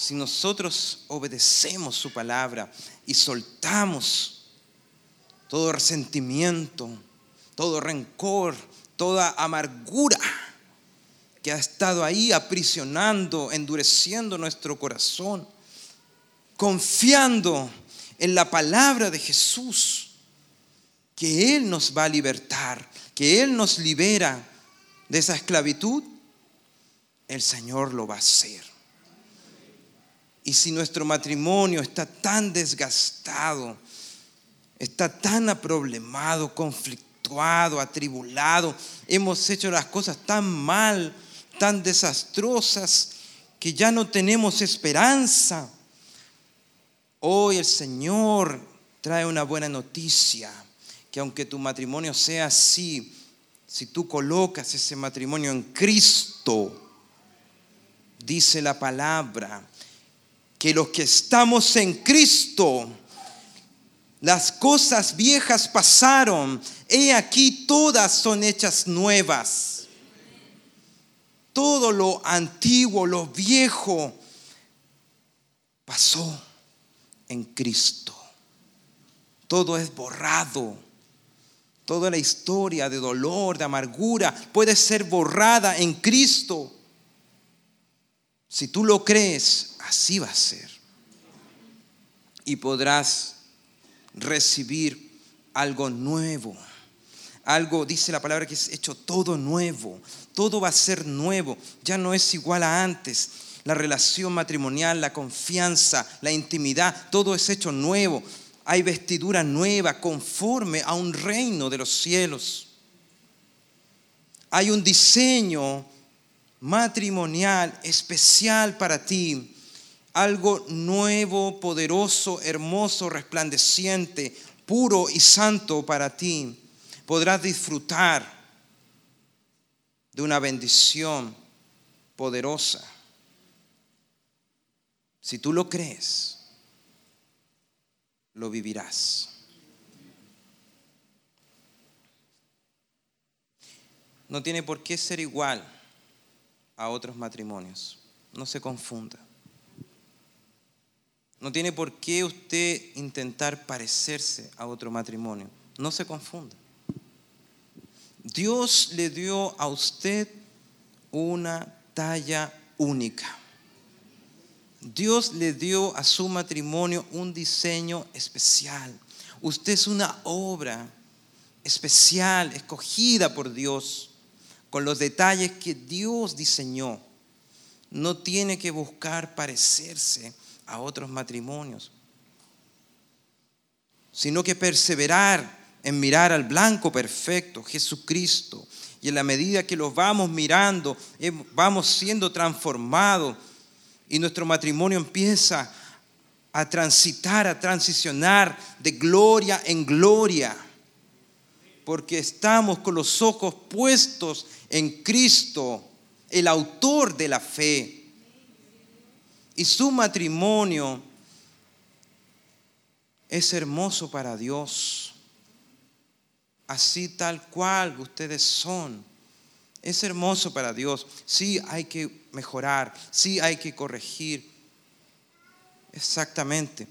Si nosotros obedecemos su palabra y soltamos todo resentimiento, todo rencor, toda amargura que ha estado ahí aprisionando, endureciendo nuestro corazón, confiando en la palabra de Jesús, que Él nos va a libertar, que Él nos libera de esa esclavitud, el Señor lo va a hacer. Y si nuestro matrimonio está tan desgastado, está tan aproblemado, conflictuado, atribulado, hemos hecho las cosas tan mal, tan desastrosas, que ya no tenemos esperanza, hoy el Señor trae una buena noticia que aunque tu matrimonio sea así, si tú colocas ese matrimonio en Cristo, dice la palabra, que los que estamos en Cristo, las cosas viejas pasaron, he aquí todas son hechas nuevas. Todo lo antiguo, lo viejo, pasó en Cristo. Todo es borrado Toda la historia de dolor, de amargura, puede ser borrada en Cristo. Si tú lo crees, así va a ser. Y podrás recibir algo nuevo. Algo, dice la palabra, que es hecho todo nuevo. Todo va a ser nuevo. Ya no es igual a antes. La relación matrimonial, la confianza, la intimidad, todo es hecho nuevo hay vestidura nueva conforme a un reino de los cielos. Hay un diseño matrimonial especial para ti, algo nuevo, poderoso, hermoso, resplandeciente, puro y santo para ti, podrás disfrutar de una bendición poderosa. Si tú lo crees, lo vivirás. No tiene por qué ser igual a otros matrimonios. No se confunda. No tiene por qué usted intentar parecerse a otro matrimonio. No se confunda. Dios le dio a usted una talla única. Dios le dio a su matrimonio un diseño especial. Usted es una obra especial, escogida por Dios, con los detalles que Dios diseñó. No tiene que buscar parecerse a otros matrimonios, sino que perseverar en mirar al blanco perfecto, Jesucristo. Y en la medida que lo vamos mirando, eh, vamos siendo transformados y nuestro matrimonio empieza a transitar, a transicionar de gloria en gloria, porque estamos con los ojos puestos en Cristo, el autor de la fe. Y su matrimonio es hermoso para Dios, así tal cual ustedes son. Es hermoso para Dios. Sí hay que mejorar, sí hay que corregir. Exactamente.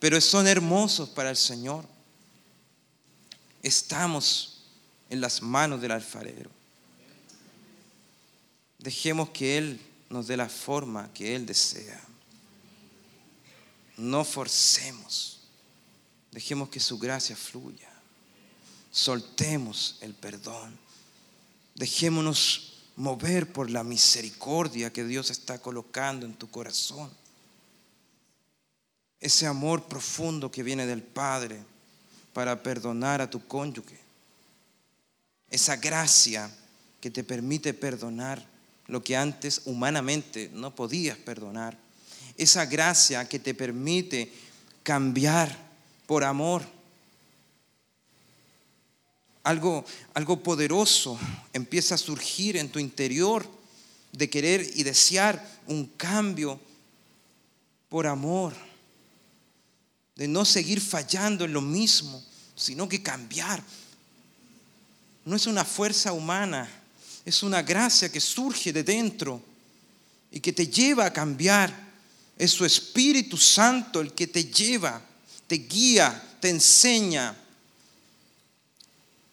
Pero son hermosos para el Señor. Estamos en las manos del alfarero. Dejemos que Él nos dé la forma que Él desea. No forcemos. Dejemos que su gracia fluya. Soltemos el perdón. Dejémonos mover por la misericordia que Dios está colocando en tu corazón. Ese amor profundo que viene del Padre para perdonar a tu cónyuge. Esa gracia que te permite perdonar lo que antes humanamente no podías perdonar. Esa gracia que te permite cambiar por amor algo, algo poderoso empieza a surgir en tu interior de querer y desear un cambio por amor, de no seguir fallando en lo mismo, sino que cambiar. No es una fuerza humana, es una gracia que surge de dentro y que te lleva a cambiar. Es su Espíritu Santo el que te lleva, te guía, te enseña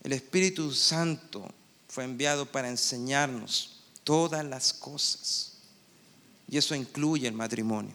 el Espíritu Santo fue enviado para enseñarnos todas las cosas. Y eso incluye el matrimonio.